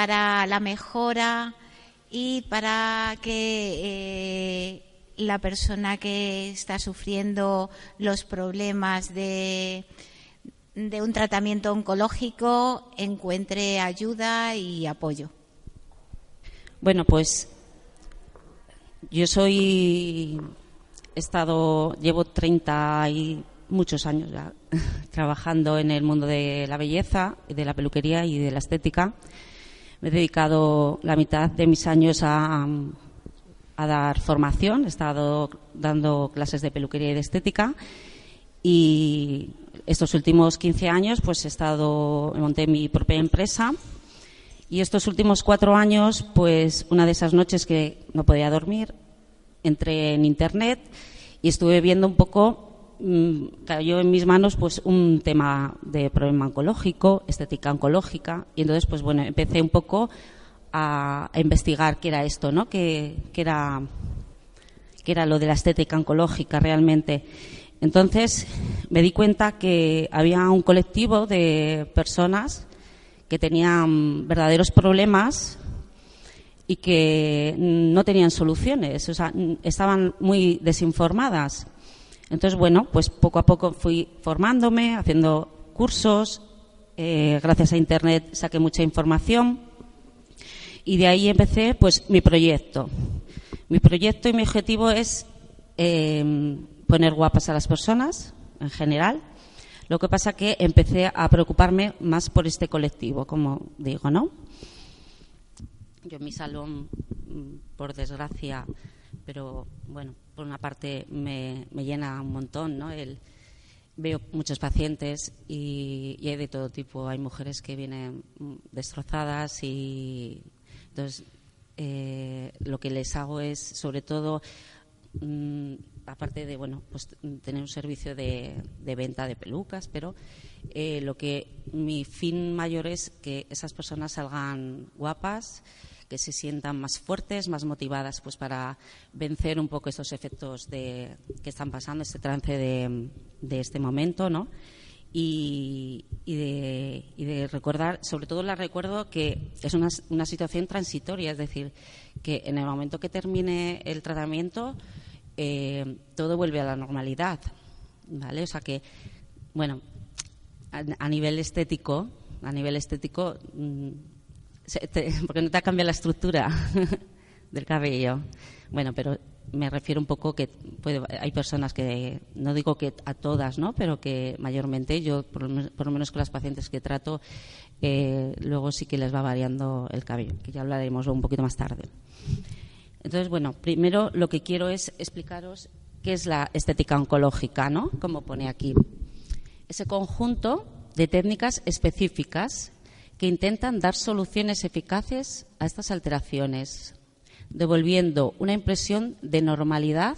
para la mejora y para que eh, la persona que está sufriendo los problemas de, un tratamiento oncológico encuentre ayuda y apoyo. Bueno, pues yo soy, he estado, llevo 30 y muchos años trabajando en el mundo de la belleza, de la peluquería y de la estética. Me he dedicado la mitad de mis años a, a dar formación, he estado dando clases de peluquería y de estética. Y estos últimos 15 años pues he estado monté mi propia empresa. Y estos últimos cuatro años pues una de esas noches que no podía dormir entré en internet y estuve viendo un poco cayó en mis manos pues un tema de problema oncológico, estética oncológica, y entonces pues bueno, empecé un poco a, investigar qué era esto, ¿no? Qué, era qué era lo de la estética oncológica realmente. Entonces me di cuenta que había un colectivo de personas que tenían verdaderos problemas y que no tenían soluciones, o sea, estaban muy desinformadas. Entonces, bueno, pues poco a poco fui formándome, haciendo cursos, eh, gracias a Internet saqué mucha información y de ahí empecé pues mi proyecto. Mi proyecto y mi objetivo es eh, poner guapas a las personas en general. Lo que pasa que empecé a preocuparme más por este colectivo, como digo, ¿no? Yo en mi salón, mm, por desgracia, pero bueno, por una parte me, llena un montón, ¿no? El, veo muchos pacientes y, hay de todo tipo. Hay mujeres que vienen destrozadas y entonces eh, lo que les hago es sobre todo mm, aparte de bueno pues tener un servicio de, venta de pelucas pero eh, lo que mi fin mayor es que esas personas salgan guapas que se sientan más fuertes, más motivadas pues para vencer un poco estos efectos de, que están pasando, este trance de, este momento, ¿no? Y, de, recordar, sobre todo la recuerdo que es una, situación transitoria, es decir, que en el momento que termine el tratamiento eh, todo vuelve a la normalidad, ¿vale? O sea que, bueno, a, nivel estético, a nivel estético mm, porque no te ha cambiado la estructura del cabello. Bueno, pero me refiero un poco que hay personas que, no digo que a todas, ¿no? Pero que mayormente yo, por lo, menos con las pacientes que trato, eh, luego sí que les va variando el cabello, que ya hablaremos un poquito más tarde. Entonces, bueno, primero lo que quiero es explicaros qué es la estética oncológica, ¿no? Como pone aquí. Ese conjunto de técnicas específicas que intentan dar soluciones eficaces a estas alteraciones, devolviendo una impresión de normalidad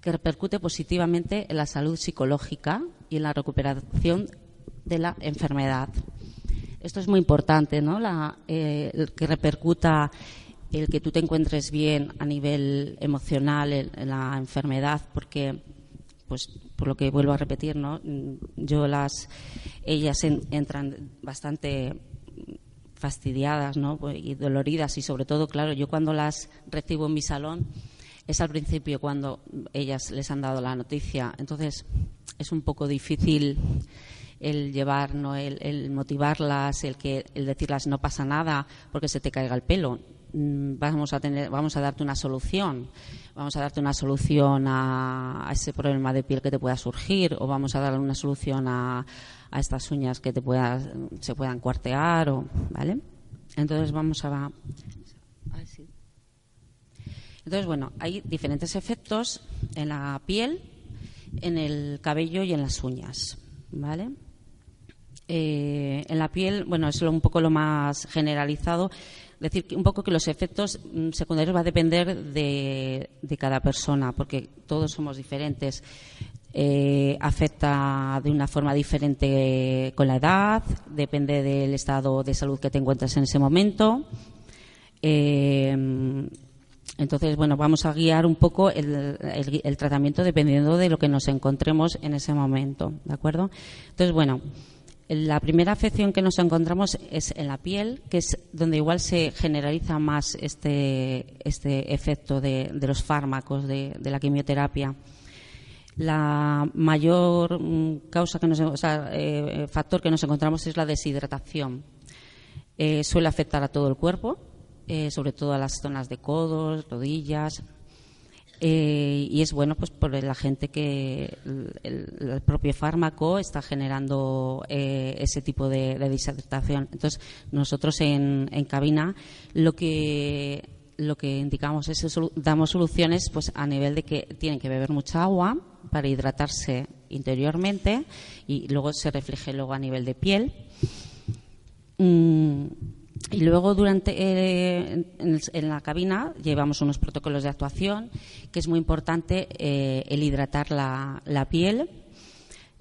que repercute positivamente en la salud psicológica y en la recuperación de la enfermedad. Esto es muy importante, ¿no? Eh, el que repercuta el que tú te encuentres bien a nivel emocional en la enfermedad, porque pues por lo que vuelvo a repetir, ¿no? Yo las ellas entran bastante fastidiadas, ¿no? Pues, y doloridas y sobre todo, claro, yo cuando las recibo en mi salón es al principio cuando ellas les han dado la noticia, entonces es un poco difícil el llevar, ¿no? el, el motivarlas, el que el decirlas no pasa nada porque se te caiga el pelo vamos a tener, vamos a darte una solución, vamos a darte una solución a, ese problema de piel que te pueda surgir, o vamos a darle una solución a, estas uñas que te puedas, se puedan cuartear, o, ¿vale? Entonces vamos a, entonces bueno, hay diferentes efectos en la piel, en el cabello y en las uñas, ¿vale? Eh, en la piel, bueno, es un poco lo más generalizado decir un poco que los efectos mm, secundarios va a depender de, cada persona, porque todos somos diferentes. Eh, afecta de una forma diferente con la edad, depende del estado de salud que te encuentras en ese momento. Eh, entonces, bueno, vamos a guiar un poco el, el, tratamiento dependiendo de lo que nos encontremos en ese momento, ¿de acuerdo? Entonces, bueno, La primera afección que nos encontramos es en la piel, que es donde igual se generaliza más este, este efecto de, los fármacos, de, la quimioterapia. La mayor mm, causa que nos, o sea, eh, factor que nos encontramos es la deshidratación. Eh, suele afectar a todo el cuerpo, eh, sobre todo a las zonas de codos, rodillas, eh, y es bueno pues por la gente que el, propio fármaco está generando eh, ese tipo de, de, disertación. Entonces, nosotros en, en, cabina lo que lo que indicamos es damos soluciones pues a nivel de que tienen que beber mucha agua para hidratarse interiormente y luego se refleje luego a nivel de piel. Mm, y luego, durante eh, en, la cabina, llevamos unos protocolos de actuación, que es muy importante eh, el hidratar la, piel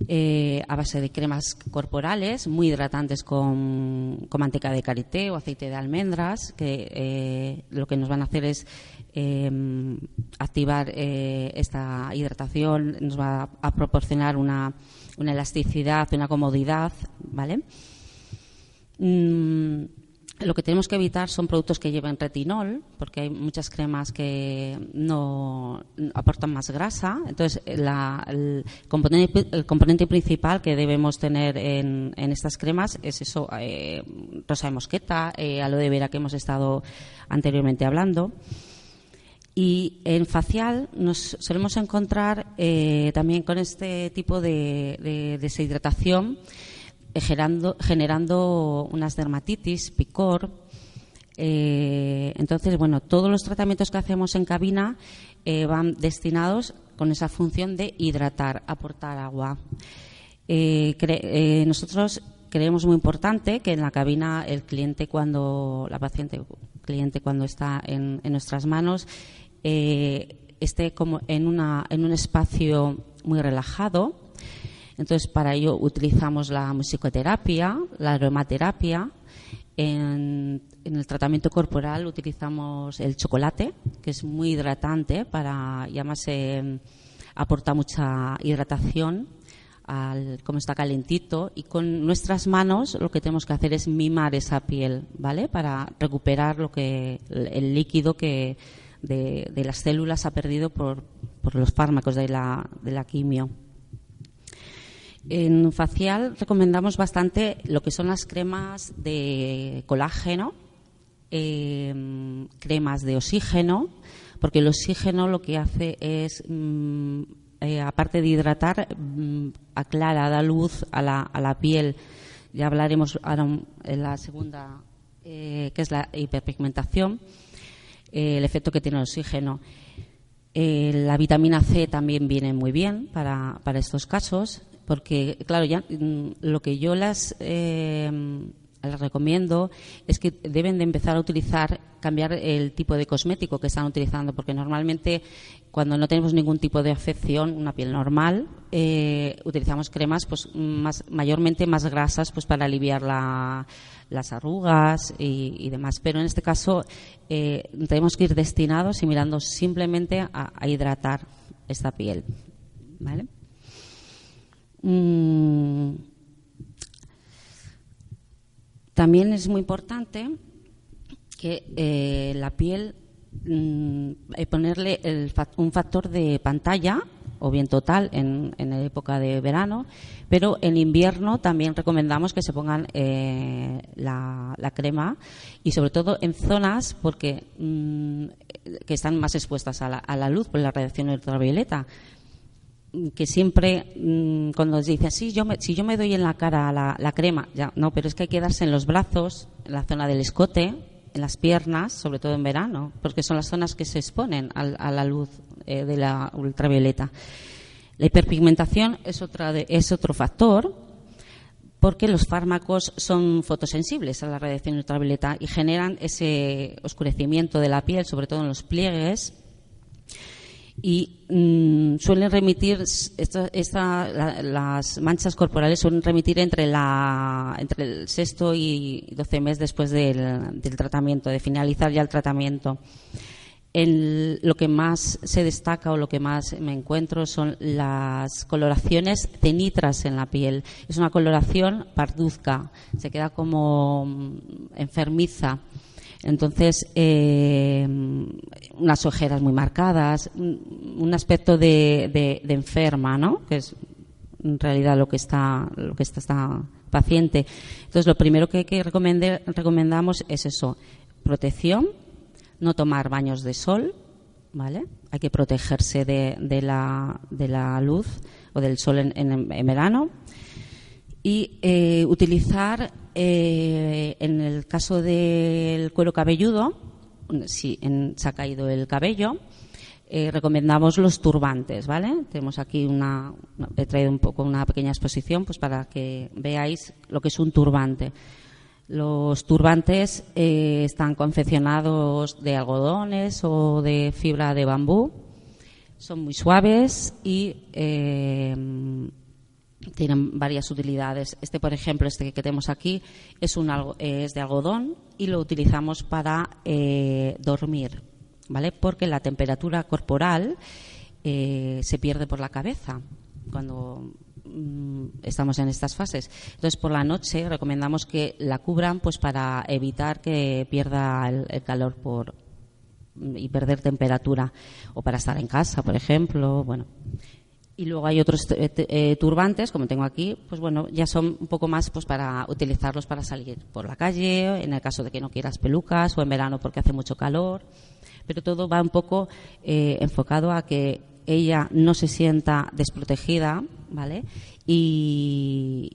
eh, a base de cremas corporales, muy hidratantes con, con, manteca de karité o aceite de almendras, que lo que nos van a hacer es activar esta hidratación, nos va a proporcionar una, una elasticidad, una comodidad, ¿vale? Mm, lo que tenemos que evitar son productos que lleven retinol, porque hay muchas cremas que no aportan más grasa. Entonces, el, componente, principal que debemos tener en, estas cremas es eso, eh, rosa de mosqueta, eh, aloe vera que hemos estado anteriormente hablando. Y en facial nos solemos encontrar eh, también con este tipo de, de deshidratación generando, generando unas dermatitis, picor. Eh, entonces, bueno, todos los tratamientos que hacemos en cabina eh, van destinados con esa función de hidratar, aportar agua. Eh, nosotros creemos muy importante que en la cabina el cliente cuando la paciente cliente cuando está en, en nuestras manos esté como en una en un espacio muy relajado entonces, para ello utilizamos la musicoterapia, la aromaterapia. En, el tratamiento corporal utilizamos el chocolate, que es muy hidratante para, y además eh, aporta mucha hidratación al, como está calentito y con nuestras manos lo que tenemos que hacer es mimar esa piel, ¿vale? Para recuperar lo que el líquido que de, las células ha perdido por, los fármacos de la quimio. En facial recomendamos bastante lo que son las cremas de colágeno, em, cremas de oxígeno, porque el oxígeno lo que hace es, mm, eh, aparte de hidratar, mm, aclara, da luz a la, a la, piel. Ya hablaremos ahora en la segunda, eh, que es la hiperpigmentación, eh, el efecto que tiene el oxígeno. la vitamina C también viene muy bien para, para estos casos porque claro, ya mm, lo que yo las, eh, les recomiendo es que deben de empezar a utilizar, cambiar el tipo de cosmético que están utilizando, porque normalmente cuando no tenemos ningún tipo de afección, una piel normal, eh, utilizamos cremas pues más, mayormente más grasas pues para aliviar las arrugas y, demás. Pero en este caso eh, tenemos que ir destinados y mirando simplemente a hidratar esta piel. ¿Vale? Mm. también es muy importante que eh, la piel mm, ponerle un factor de pantalla o bien total en, la época de verano, pero en invierno también recomendamos que se pongan eh, la, crema y sobre todo en zonas porque mm, que están más expuestas a la, a la luz por la radiación ultravioleta que siempre mm, cuando nos dicen sí yo si yo me doy en la cara la, crema ya no pero es que hay que darse en los brazos en la zona del escote en las piernas sobre todo en verano porque son las zonas que se exponen a, la luz eh, de la ultravioleta. La hiperpigmentación es otra es otro factor porque los fármacos son fotosensibles a la radiación ultravioleta y generan ese oscurecimiento de la piel sobre todo en los pliegues y mm, suelen remitir las manchas corporales suelen remitir entre la entre el sexto y doce meses después del, tratamiento de finalizar ya el tratamiento lo que más se destaca o lo que más me encuentro son las coloraciones cenitras en la piel. Es una coloración parduzca, se queda como mm, enfermiza. Entonces, eh, unas ojeras muy marcadas, un aspecto de, enferma, ¿no? Que es en realidad lo que está, lo que está esta paciente. Entonces, lo primero que, que recomendamos es eso, protección, no tomar baños de sol, ¿vale? Hay que protegerse de, la, de la, luz o del sol en, verano. Y eh, utilizar, eh, en el caso del cuero cabelludo, si se ha caído el cabello, eh, recomendamos los turbantes, ¿vale? Tenemos aquí una, he traído un poco una pequeña exposición, pues para que veáis lo que es un turbante. Los turbantes eh, están confeccionados de algodones o de fibra de bambú. Son muy suaves y eh, tienen varias utilidades. Este, por ejemplo, este que tenemos aquí es, un, es de algodón y lo utilizamos para eh, dormir, ¿vale? Porque la temperatura corporal se pierde por la cabeza cuando Mm, estamos en estas fases. Entonces, por la noche recomendamos que la cubran pues para evitar que pierda el, calor por y perder temperatura o para estar en casa, por ejemplo, bueno. Y luego hay otros eh, eh, turbantes, como tengo aquí, pues bueno, ya son un poco más pues para utilizarlos para salir por la calle, en el caso de que no quieras pelucas o en verano porque hace mucho calor. Pero todo va un poco eh, enfocado a que ella no se sienta desprotegida, ¿vale? Y,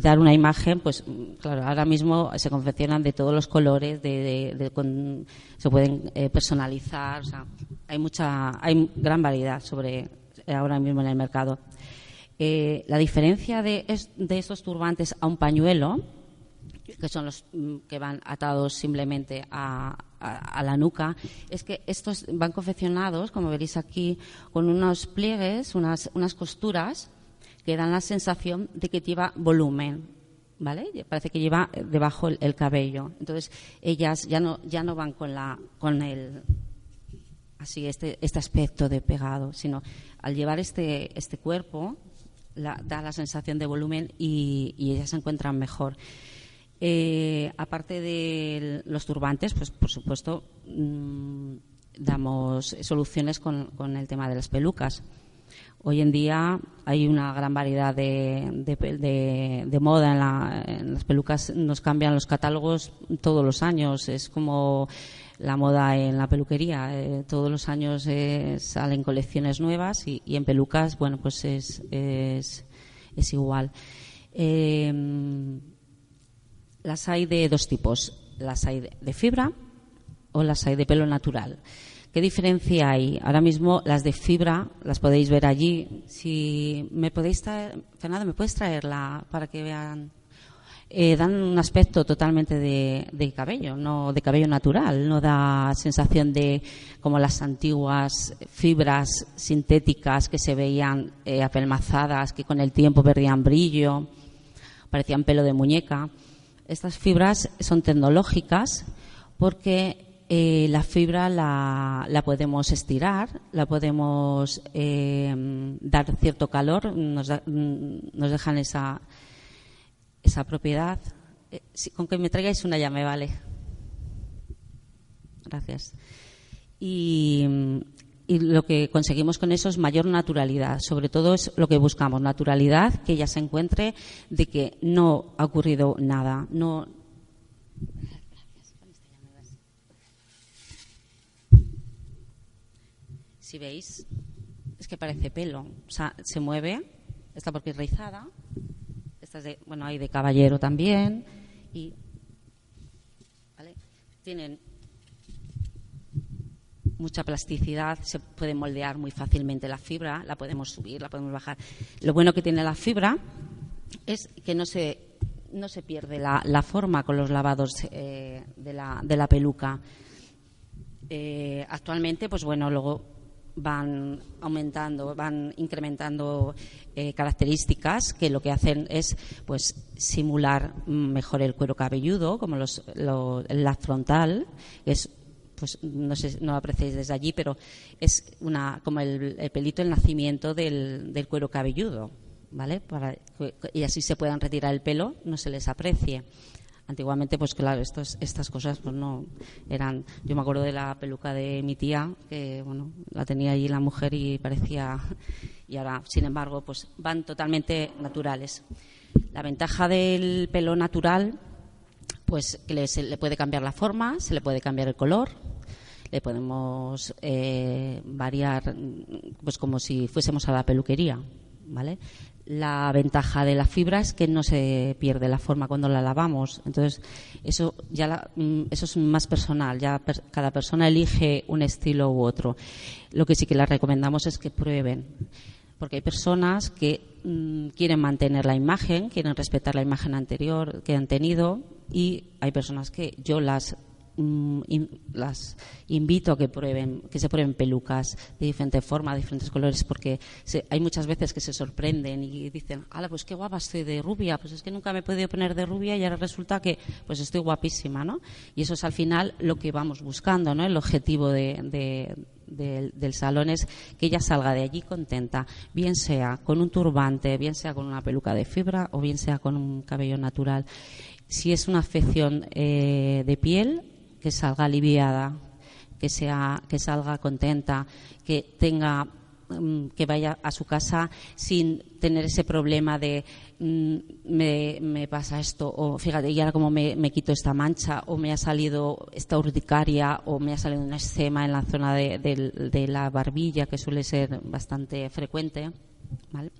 dar una imagen, pues claro, ahora mismo se confeccionan de todos los colores, de, se pueden eh, personalizar, o sea, hay mucha, hay gran variedad sobre ahora mismo en el mercado. Eh, la diferencia de, estos turbantes a un pañuelo, que son los mm, que van atados simplemente a, la nuca, es que estos van confeccionados, como veréis aquí, con unos pliegues, unas, costuras que dan la sensación de que lleva volumen. ¿Vale? Parece que lleva debajo el, cabello. Entonces, ellas ya no, ya no van con, la, con el, así este, este aspecto de pegado, sino al llevar este, este cuerpo da la sensación de volumen y, y, ellas se encuentran mejor. Eh, aparte de los turbantes, pues por supuesto mm, damos soluciones con, el tema de las pelucas. Hoy en día hay una gran variedad de, de, moda en, las pelucas. Nos cambian los catálogos todos los años. Es como la moda en la peluquería. Eh, todos los años eh, salen colecciones nuevas y, en pelucas, bueno, pues es, es, igual. Las hay de dos tipos, las hay de fibra o las hay de pelo natural. ¿Qué diferencia hay? Ahora mismo las de fibra las podéis ver allí. Si me podéis traer, Fernando, ¿me puedes traerla para que vean? Eh, dan un aspecto totalmente de, cabello, no de cabello natural, no da sensación de como las antiguas fibras sintéticas que se veían eh, apelmazadas, que con el tiempo perdían brillo, parecían pelo de muñeca. Estas fibras son tecnológicas porque eh, la fibra la, podemos estirar, la podemos eh, dar cierto calor, nos, nos dejan esa, esa propiedad. Eh, con que me traigáis una ya me vale. Gracias. Y, lo que conseguimos con eso es mayor naturalidad. Sobre todo es lo que buscamos, naturalidad, que ella se encuentre de que no ha ocurrido nada. No. Si veis, es que parece pelo. O sea, se mueve, está porque es rizada. Esta de, bueno, hay de caballero también. Y. Tienen mucha plasticidad, se puede moldear muy fácilmente la fibra, la podemos subir, la podemos bajar. Lo bueno que tiene la fibra es que no se, no se pierde la, forma con los lavados eh, de, la, de, la, peluca. Eh, actualmente, pues bueno, luego van aumentando, van incrementando eh, características que lo que hacen es pues simular mejor el cuero cabelludo, como los, la frontal, es pues no sé, no lo apreciéis desde allí, pero es una, como el, pelito, el nacimiento del, del, cuero cabelludo, ¿vale? Para, y así se puedan retirar el pelo, no se les aprecie. Antiguamente, pues claro, estas cosas pues no eran. Yo me acuerdo de la peluca de mi tía, que bueno, la tenía allí la mujer y parecía. Y ahora, sin embargo, pues van totalmente naturales. La ventaja del pelo natural, pues que se le puede cambiar la forma, se le puede cambiar el color, le podemos eh, variar, pues como si fuésemos a la peluquería, ¿vale? La ventaja de la fibra es que no se pierde la forma cuando la lavamos. Entonces, eso ya mm, eso es más personal. Ya cada persona elige un estilo u otro. Lo que sí que les recomendamos es que prueben. Porque hay personas que mm, quieren mantener la imagen, quieren respetar la imagen anterior que han tenido y hay personas que yo las Mm, las invito a que prueben, que se prueben pelucas de diferente forma, de diferentes colores, porque hay muchas veces que se sorprenden y dicen, ala, pues qué guapa estoy de rubia, pues es que nunca me he podido poner de rubia y ahora resulta que pues estoy guapísima, ¿no? Y eso es al final lo que vamos buscando, ¿no? El objetivo de, del salón es que ella salga de allí contenta, bien sea con un turbante, bien sea con una peluca de fibra o bien sea con un cabello natural. Si es una afección eh, de piel, que salga aliviada, que sea, que salga contenta, que tenga mm, que vaya a su casa sin tener ese problema de mm, me, pasa esto o fíjate y ahora como me, quito esta mancha o me ha salido esta urticaria o me ha salido una eczema en la zona de, de la barbilla que suele ser bastante frecuente ¿vale?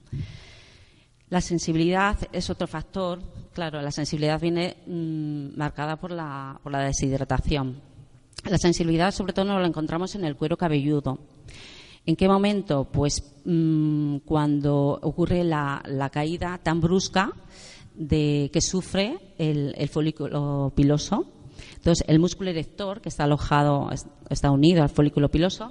La sensibilidad es otro factor. Claro, la sensibilidad viene mm, marcada por la, por la deshidratación. La sensibilidad, sobre todo, nos la encontramos en el cuero cabelludo. ¿En qué momento? Pues mm, cuando ocurre la, caída tan brusca de que sufre el, folículo piloso. Entonces, el músculo erector, que está alojado, está unido al folículo piloso,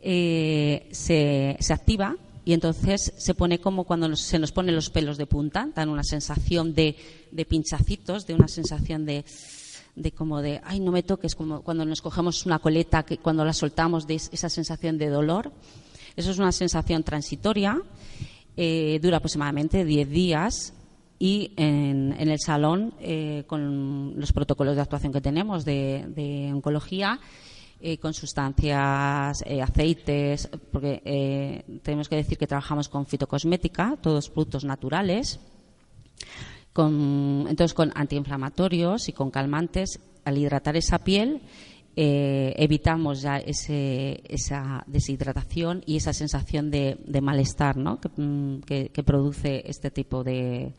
eh, se, se activa y entonces se pone como cuando se nos ponen los pelos de punta, dan una sensación de, de pinchacitos, de una sensación de, de como de, ay, no me toques, como cuando nos cogemos una coleta, que cuando la soltamos, de esa sensación de dolor. Eso es una sensación transitoria, eh, dura aproximadamente 10 días y en, el salón, eh, con los protocolos de actuación que tenemos de, de oncología, eh, con sustancias, eh, aceites, porque eh, tenemos que decir que trabajamos con fitocosmética, todos productos naturales, con, entonces con antiinflamatorios y con calmantes. Al hidratar esa piel, evitamos ya ese, esa deshidratación y esa sensación de, malestar ¿no? Mm, que, produce este tipo de,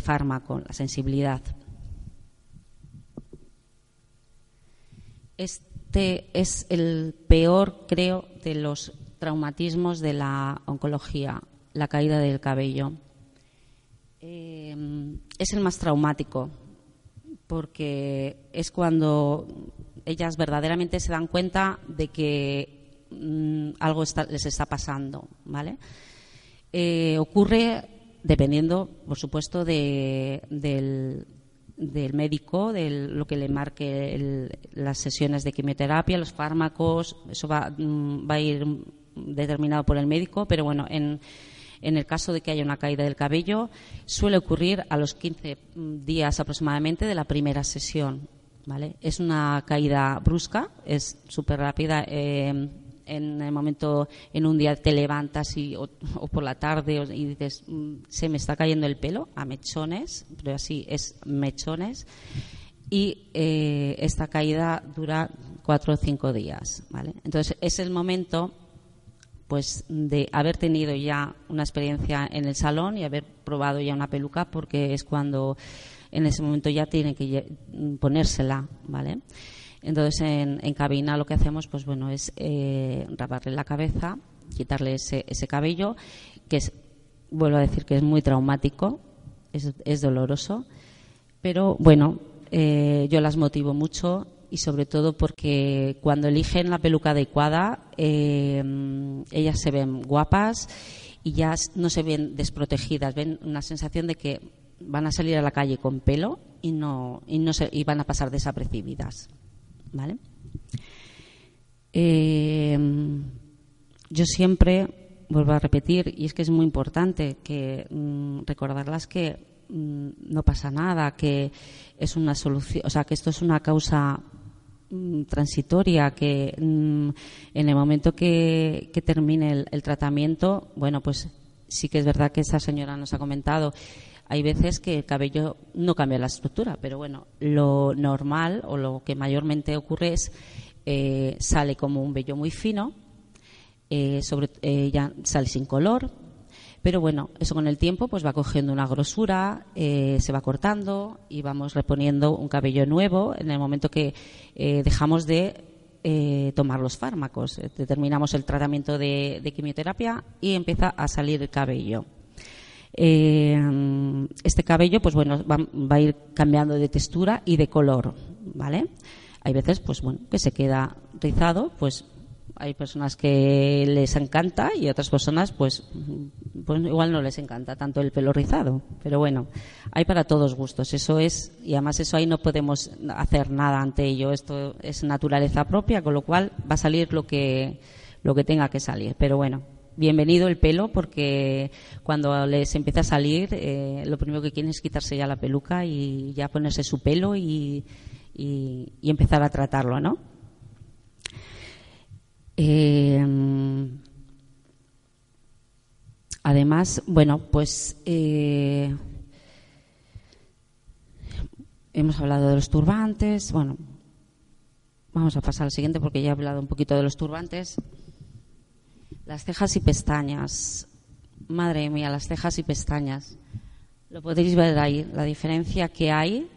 fármaco, la sensibilidad. Este es el peor, creo, de los traumatismos de la oncología, la caída del cabello. Eh, es el más traumático porque es cuando ellas verdaderamente se dan cuenta de que mm, algo les está pasando, ¿vale? Eh, ocurre dependiendo, por supuesto, de, del, del médico, de lo que le marque las sesiones de quimioterapia, los fármacos, eso va, mm, va, a ir determinado por el médico, pero bueno, en, en el caso de que haya una caída del cabello, suele ocurrir a los 15 días aproximadamente de la primera sesión. ¿vale? Es una caída brusca, es súper rápida. Eh, en el momento, en un día te levantas o, por la tarde y dices, mm, se me está cayendo el pelo a mechones, pero así es mechones. Y eh, esta caída dura cuatro o cinco días, ¿vale? Entonces es el momento pues de haber tenido ya una experiencia en el salón y haber probado ya una peluca porque es cuando en ese momento ya tiene que ponérsela, ¿vale? Entonces, en, cabina lo que hacemos, pues bueno, es eh, raparle la cabeza, quitarle ese, ese cabello, que es, vuelvo a decir que es muy traumático, es, doloroso, pero bueno, eh, yo las motivo mucho y sobre todo porque cuando eligen la peluca adecuada, eh, ellas se ven guapas y ya no se ven desprotegidas, ven una sensación de que van a salir a la calle con pelo y no y no se, y van a pasar desapercibidas. ¿Vale? Eh, yo siempre vuelvo a repetir, y es que es muy importante que mm, recordarlas que mm, no pasa nada, que es una solución, o sea, que esto es una causa mm, transitoria, que en el momento que, termine el, tratamiento, bueno, pues sí que es verdad que esa señora nos ha comentado, hay veces que el cabello no cambia la estructura, pero bueno, lo normal o lo que mayormente ocurre es eh, sale como un vello muy fino, eh, eh, ya sale sin color, pero bueno, eso con el tiempo pues va cogiendo una grosura, eh, se va cortando y vamos reponiendo un cabello nuevo en el momento que dejamos de tomar los fármacos. Terminamos el tratamiento de, quimioterapia y empieza a salir el cabello. Este cabello, pues bueno, va, va, a ir cambiando de textura y de color, ¿vale? Hay veces, pues bueno, que se queda rizado, pues hay personas que les encanta y otras personas pues, pues igual no les encanta tanto el pelo rizado pero bueno hay para todos gustos eso es y además eso ahí no podemos hacer nada ante ello esto es naturaleza propia con lo cual va a salir lo que lo que tenga que salir pero bueno bienvenido el pelo porque cuando les empieza a salir eh, lo primero que quieren es quitarse ya la peluca y ya ponerse su pelo y, empezar a tratarlo ¿no? Eh, además, bueno, pues eh, hemos hablado de los turbantes. Bueno, vamos a pasar al siguiente porque ya he hablado un poquito de los turbantes. Las cejas y pestañas. Madre mía, las cejas y pestañas. Lo podéis ver ahí, la diferencia que hay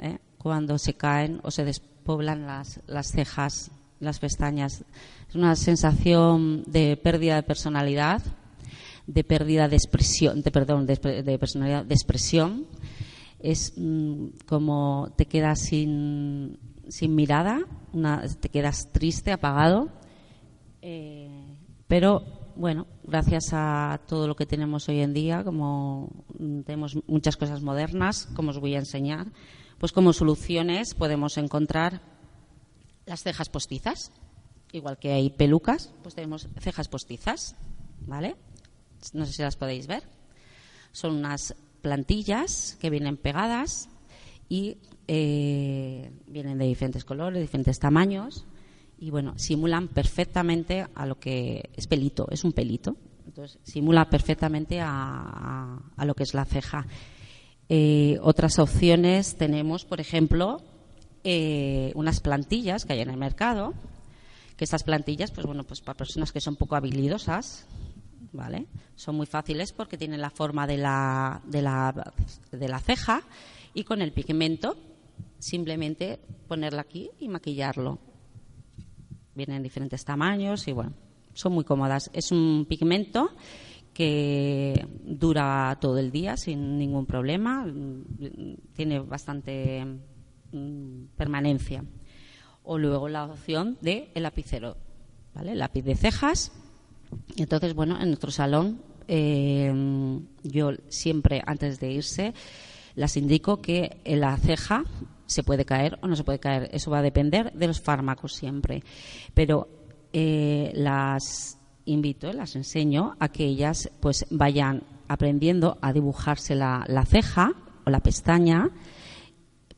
¿eh? cuando se caen o se despoblan las, las cejas, las pestañas una sensación de pérdida de personalidad, de pérdida de expresión, de, perdón, de, personalidad, de expresión. Es mm, como te quedas sin, sin mirada, te quedas triste, apagado. Eh, pero bueno, gracias a todo lo que tenemos hoy en día, como tenemos muchas cosas modernas, como os voy a enseñar, pues como soluciones podemos encontrar las cejas postizas igual que hay pelucas, pues tenemos cejas postizas, ¿vale? No sé si las podéis ver. Son unas plantillas que vienen pegadas y eh, vienen de diferentes colores, diferentes tamaños y bueno, simulan perfectamente a lo que es pelito, es un pelito. Entonces, simula perfectamente a, lo que es la ceja. Eh, otras opciones tenemos, por ejemplo, eh, unas plantillas que hay en el mercado que estas plantillas, pues bueno, pues para personas que son poco habilidosas, ¿vale? Son muy fáciles porque tienen la forma de la, de la, de la ceja y con el pigmento simplemente ponerla aquí y maquillarlo. Vienen en diferentes tamaños y bueno, son muy cómodas. Es un pigmento que dura todo el día sin ningún problema, tiene bastante mm, permanencia o luego la opción de el lapicero, ¿vale? lápiz de cejas. Entonces, bueno, en nuestro salón eh, yo siempre antes de irse las indico que la ceja se puede caer o no se puede caer. Eso va a depender de los fármacos siempre. Pero eh, las invito, las enseño a que ellas pues vayan aprendiendo a dibujarse la, la ceja o la pestaña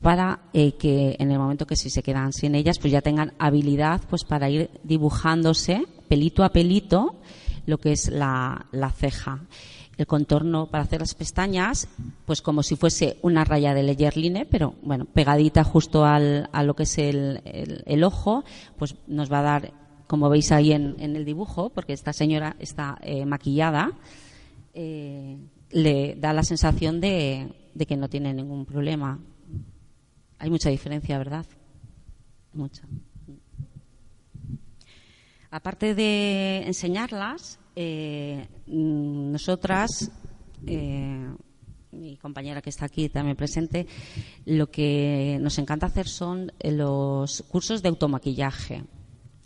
para eh, que en el momento que si se quedan sin ellas, pues ya tengan habilidad pues para ir dibujándose pelito a pelito lo que es la, ceja. El contorno para hacer las pestañas, pues como si fuese una raya de Leyerline, pero bueno, pegadita justo al, a lo que es el, el, ojo, pues nos va a dar, como veis ahí en, en el dibujo, porque esta señora está eh, maquillada, eh, le da la sensación de, de que no tiene ningún problema hay mucha diferencia, ¿verdad? Mucha. Aparte de enseñarlas, eh, nosotras, eh, mi compañera que está aquí también presente, lo que nos encanta hacer son los cursos de automaquillaje.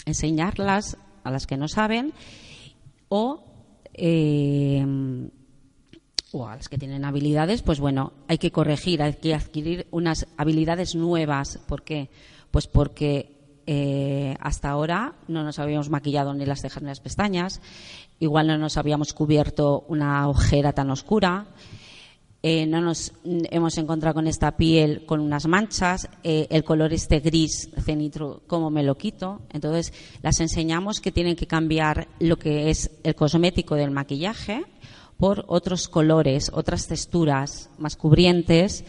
Enseñarlas a las que no saben o eh, o a las que tienen habilidades, pues bueno, hay que corregir, hay que adquirir unas habilidades nuevas. ¿Por qué? Pues porque eh, hasta ahora no nos habíamos maquillado ni las cejas ni las pestañas, igual no nos habíamos cubierto una ojera tan oscura, eh, no nos hemos encontrado con esta piel con unas manchas, eh, el color este gris cenitro, ¿cómo me lo quito? Entonces, las enseñamos que tienen que cambiar lo que es el cosmético del maquillaje por otros colores, otras texturas más cubrientes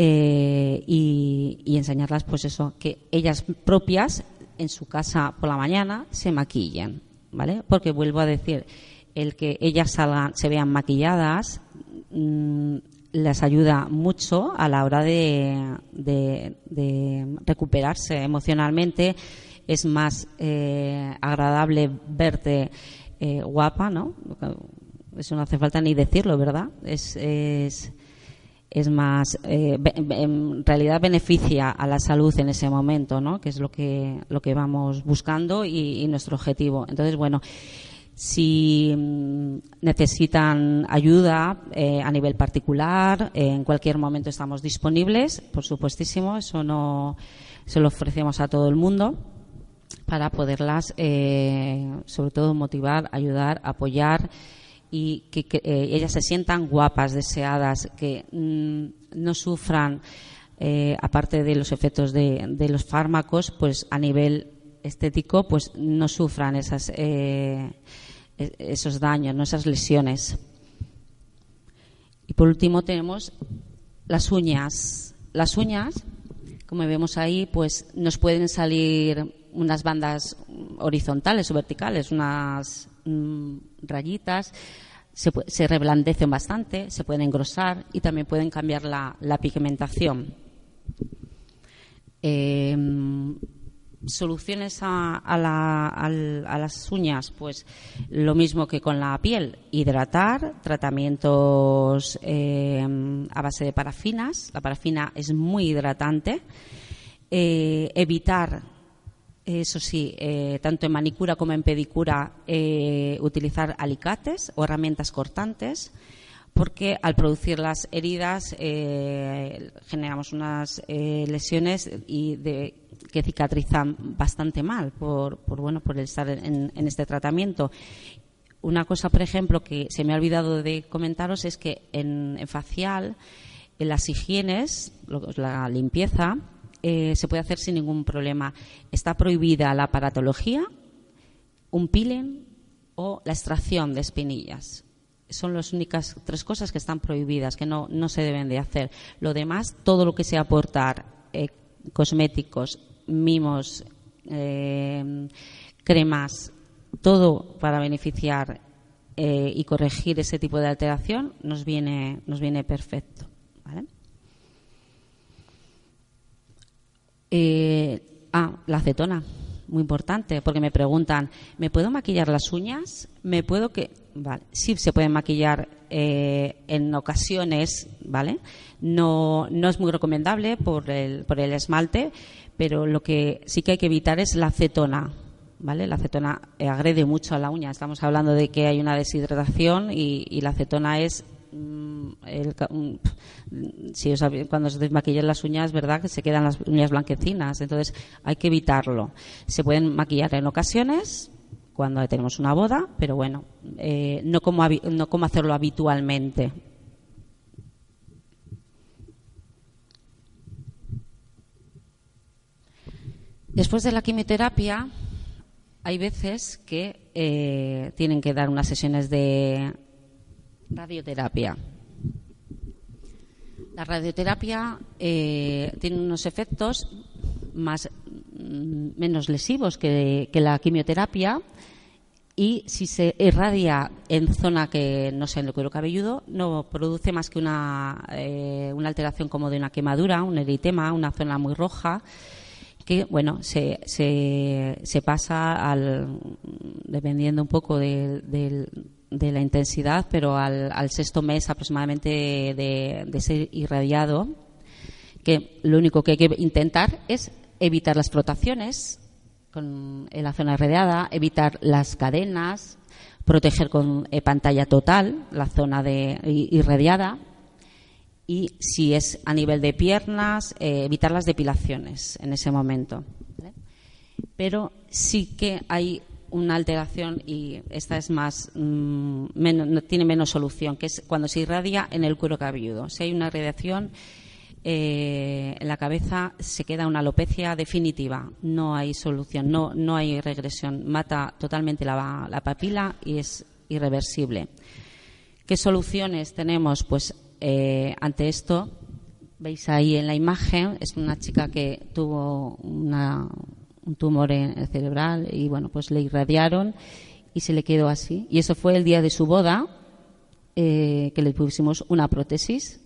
eh, y, enseñarlas, pues eso, que ellas propias en su casa por la mañana se maquillen, ¿vale? Porque vuelvo a decir, el que ellas salgan, se vean maquilladas Mm, les ayuda mucho a la hora de, recuperarse emocionalmente. Es más eh, agradable verte eh, guapa, ¿no? Eso no hace falta ni decirlo, ¿verdad? Es, es, es más, eh, en realidad beneficia a la salud en ese momento, ¿no? Que es lo que, lo que vamos buscando y, y nuestro objetivo. Entonces, bueno, si mm, necesitan ayuda eh, a nivel particular, eh, en cualquier momento estamos disponibles, por supuestísimo, eso no se lo ofrecemos a todo el mundo para poderlas, eh, sobre todo, motivar, ayudar, apoyar y que, ellas se sientan guapas, deseadas, que mm, no sufran, aparte de los efectos de, los fármacos, pues a nivel estético, pues no sufran esas e-, esos daños, ¿no? esas lesiones. Y por último tenemos las uñas. Las uñas, como vemos ahí, pues nos pueden salir unas bandas horizontales o verticales, unas mm, rayitas, se, reblandecen bastante, se pueden engrosar y también pueden cambiar la, pigmentación. Eh, soluciones a, las uñas, pues lo mismo que con la piel, hidratar, tratamientos eh, a base de parafinas, la parafina es muy hidratante, eh, evitar, eso sí, eh, tanto en manicura como en pedicura, utilizar alicates o herramientas cortantes, porque al producir las heridas generamos unas lesiones y que cicatrizan bastante mal por, bueno por estar en, este tratamiento. Una cosa, por ejemplo, que se me ha olvidado de comentaros es que en, facial, en las higienes, la limpieza, eh, se puede hacer sin ningún problema. Está prohibida la aparatología, un peeling o la extracción de espinillas. Son las únicas tres cosas que están prohibidas, que no, no se deben de hacer. Lo demás, todo lo que sea aportar eh, cosméticos, mimos, eh, cremas, todo para beneficiar eh, y corregir ese tipo de alteración nos viene, nos viene perfecto. Eh, ah, la acetona, muy importante, porque me preguntan, ¿me puedo maquillar las uñas? ¿Me puedo que...? Vale, sí se pueden maquillar en ocasiones, ¿vale? No, no es muy recomendable por el, por el esmalte, pero lo que sí que hay que evitar es la acetona. ¿Vale? La acetona eh, agrede mucho a la uña. Estamos hablando de que hay una deshidratación y, la acetona es mm, si cuando se desmaquillan las uñas, verdad que se quedan las uñas blanquecinas, entonces hay que evitarlo. Se pueden maquillar en ocasiones cuando tenemos una boda, pero bueno, eh, no, como, no como hacerlo habitualmente. Después de la quimioterapia, hay veces que eh, tienen que dar unas sesiones de radioterapia. La radioterapia eh, tiene unos efectos más mm, menos lesivos que, la quimioterapia y si se irradia en zona que no sea en el cuero cabelludo no produce más que una, eh, una alteración como de una quemadura, un eritema, una zona muy roja que bueno se, se, se pasa al dependiendo un poco de, la intensidad pero al, sexto mes aproximadamente de, ser irradiado que lo único que hay que intentar es evitar las flotaciones con, en la zona irradiada evitar las cadenas proteger con eh, pantalla total la zona de irradiada y si es a nivel de piernas, eh, evitar las depilaciones en ese momento. pero sí que hay una alteración y esta es más mm, tiene menos solución, que es cuando se irradia en el cuero cabelludo. Si hay una radiación eh, en la cabeza se queda una alopecia definitiva, no hay solución, no, no hay regresión, mata totalmente la, la papila y es irreversible. ¿Qué soluciones tenemos? Pues eh, ante esto, veis ahí en la imagen, es una chica que tuvo una, un tumor en cerebral y bueno, pues le irradiaron y se le quedó así. Y eso fue el día de su boda, eh, que le pusimos una prótesis.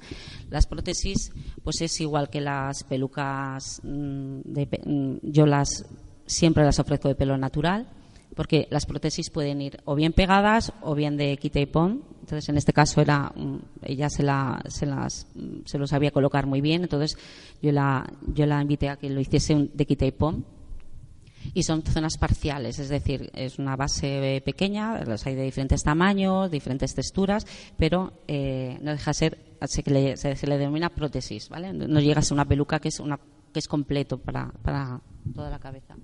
Las prótesis, pues es igual que las pelucas, mm, mm, yo las siempre las ofrezco de pelo natural, porque las prótesis pueden ir o bien pegadas o bien de quita y pon. Entonces, en este caso era mm, ella se, la, se las se lo sabía colocar muy bien, entonces yo la yo la invité a que lo hiciese de quita y pon y son zonas parciales, es decir, es una base pequeña, los hay de diferentes tamaños, diferentes texturas, pero eh, no deja de ser, se, le, se, le denomina prótesis, ¿vale? No llega a ser una peluca que es, una, completo para, para toda la cabeza.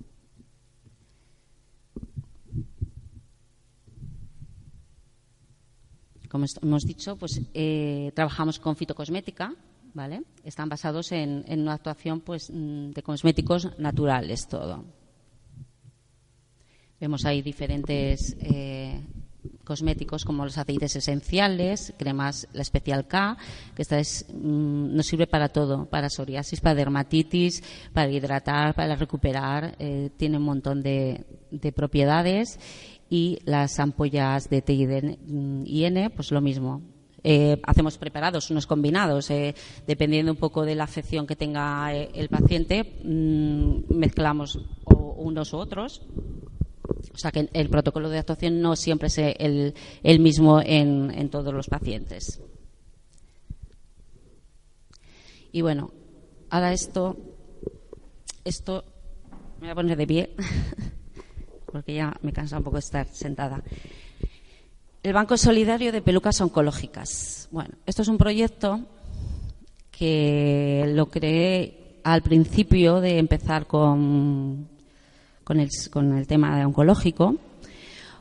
Como hemos dicho, pues eh, trabajamos con fitocosmética, ¿vale? Están basados en, en una actuación pues, mm, de cosméticos naturales todo. Vemos ahí diferentes eh, cosméticos como los aceites esenciales, cremas, la especial K, que esta es, mm, nos sirve para todo, para psoriasis, para dermatitis, para hidratar, para recuperar, eh, tiene un montón de, propiedades y las ampollas de T y N, pues lo mismo. Eh, hacemos preparados, unos combinados, dependiendo un poco de la afección que tenga el paciente, mm, mezclamos unos u otros o sea que el protocolo de actuación no siempre es el, mismo en, todos los pacientes. Y bueno, ahora esto, esto me voy a poner de pie porque ya me cansa un poco estar sentada. El Banco Solidario de Pelucas Oncológicas. Bueno, esto es un proyecto que lo creé al principio de empezar con con el, con el tema oncológico,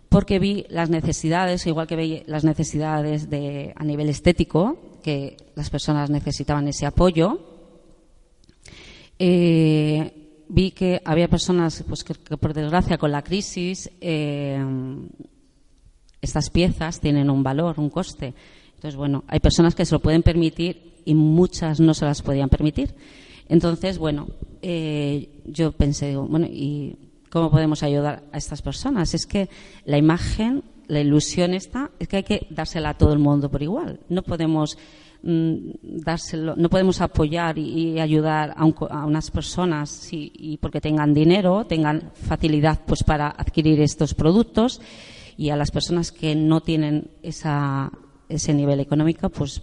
porque vi las necesidades, igual que vi las necesidades de, a nivel estético, que las personas necesitaban ese apoyo. Eh, vi que había personas pues, que, por desgracia, con la crisis, eh, estas piezas tienen un valor, un coste. Entonces, bueno, hay personas que se lo pueden permitir y muchas no se las podían permitir. Entonces, bueno, eh, yo pensé, bueno, y ¿Cómo podemos ayudar a estas personas? Es que la imagen, la ilusión esta, es que hay que dársela a todo el mundo por igual. No podemos mm, dárselo, no podemos apoyar y, ayudar a, unas personas y porque tengan dinero, tengan facilidad pues para adquirir estos productos y a las personas que no tienen esa, ese nivel económico, pues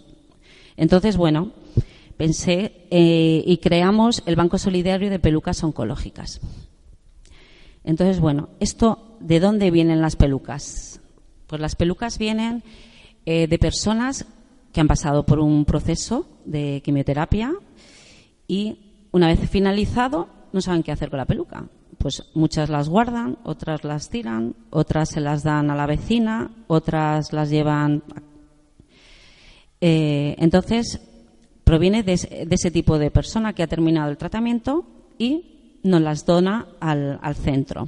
entonces bueno, pensé eh, y creamos el Banco Solidario de Pelucas Oncológicas. Entonces, bueno, esto, ¿de dónde vienen las pelucas? Pues las pelucas vienen eh, de personas que han pasado por un proceso de quimioterapia y una vez finalizado no saben qué hacer con la peluca. Pues muchas las guardan, otras las tiran, otras se las dan a la vecina, otras las llevan. Eh, entonces, proviene de ese tipo de persona que ha terminado el tratamiento y nos las dona al, centro.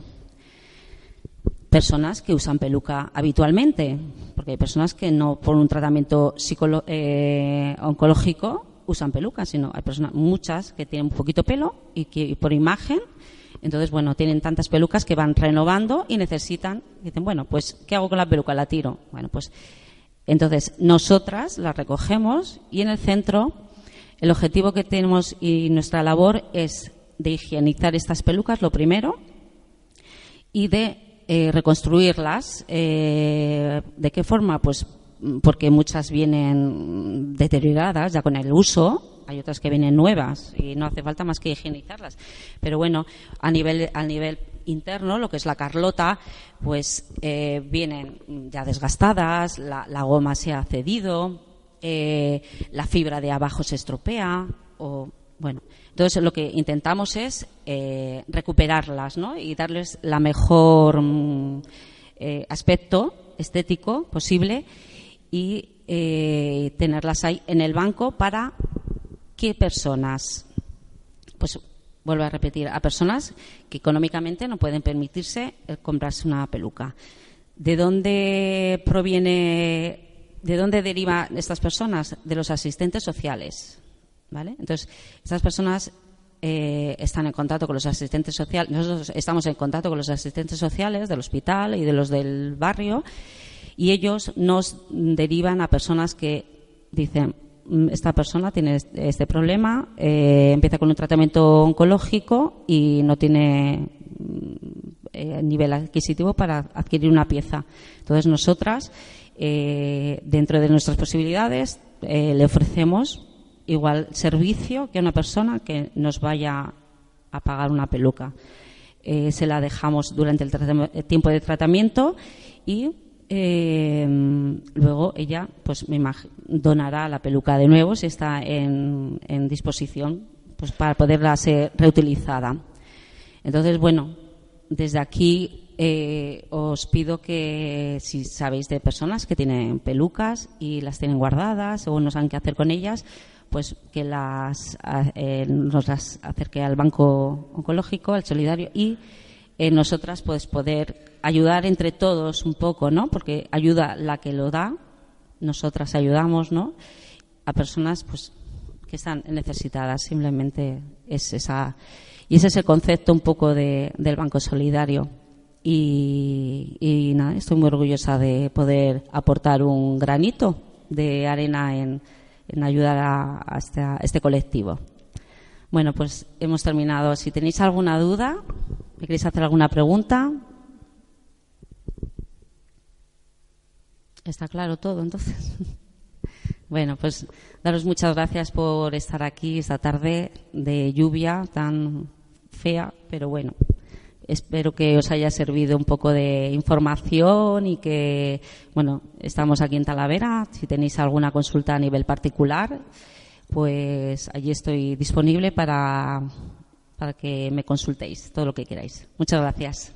Personas que usan peluca habitualmente, porque hay personas que no por un tratamiento eh, oncológico usan peluca, sino hay personas, muchas que tienen un poquito pelo y que por imagen, entonces, bueno, tienen tantas pelucas que van renovando y necesitan, dicen, bueno, pues, ¿qué hago con la peluca? La tiro. Bueno, pues, entonces, nosotras la recogemos y en el centro el objetivo que tenemos y nuestra labor es de higienizar estas pelucas, lo primero, y de eh, reconstruirlas. Eh, ¿De qué forma? Pues porque muchas vienen deterioradas ya con el uso, hay otras que vienen nuevas y no hace falta más que higienizarlas. Pero bueno, a nivel, a nivel interno, lo que es la carlota, pues eh, vienen ya desgastadas, la, goma se ha cedido, la fibra de abajo se estropea o Bueno, entonces lo que intentamos es eh, recuperarlas ¿no? y darles la mejor mm, eh, aspecto estético posible y eh, tenerlas ahí en el banco para qué personas, pues vuelvo a repetir, a personas que económicamente no pueden permitirse comprarse una peluca. ¿De dónde proviene, de dónde derivan estas personas? De los asistentes sociales. ¿Vale? Entonces, estas personas eh, están en contacto con los asistentes sociales. Nosotros estamos en contacto con los asistentes sociales del hospital y de los del barrio y ellos nos derivan a personas que dicen mm, esta persona tiene este problema, eh, empieza con un tratamiento oncológico y no tiene mm, eh, nivel adquisitivo para adquirir una pieza. Entonces nosotras, dentro de nuestras posibilidades, le ofrecemos igual servicio que una persona que nos vaya a pagar una peluca. Eh, se la dejamos durante el, tiempo de tratamiento y eh, luego ella pues me donará la peluca de nuevo si está en, disposición pues para poderla ser reutilizada. Entonces, bueno, desde aquí eh, os pido que si sabéis de personas que tienen pelucas y las tienen guardadas o no saben qué hacer con ellas, pues que las, eh, nos las acerque al Banco Oncológico, al Solidario, y eh, nosotras pues poder ayudar entre todos un poco, ¿no? Porque ayuda la que lo da, nosotras ayudamos, ¿no? A personas pues que están necesitadas, simplemente es esa y ese es el concepto un poco de, del Banco Solidario. Y, y nada, estoy muy orgullosa de poder aportar un granito de arena en, en ayudar a, este, este, colectivo. Bueno, pues hemos terminado. Si tenéis alguna duda, ¿me queréis hacer alguna pregunta? ¿Está claro todo entonces? Bueno, pues daros muchas gracias por estar aquí esta tarde de lluvia tan fea, pero bueno, Espero que os haya servido un poco de información y que, bueno, estamos aquí en Talavera. Si tenéis alguna consulta a nivel particular, pues allí estoy disponible para, para que me consultéis todo lo que queráis. Muchas gracias.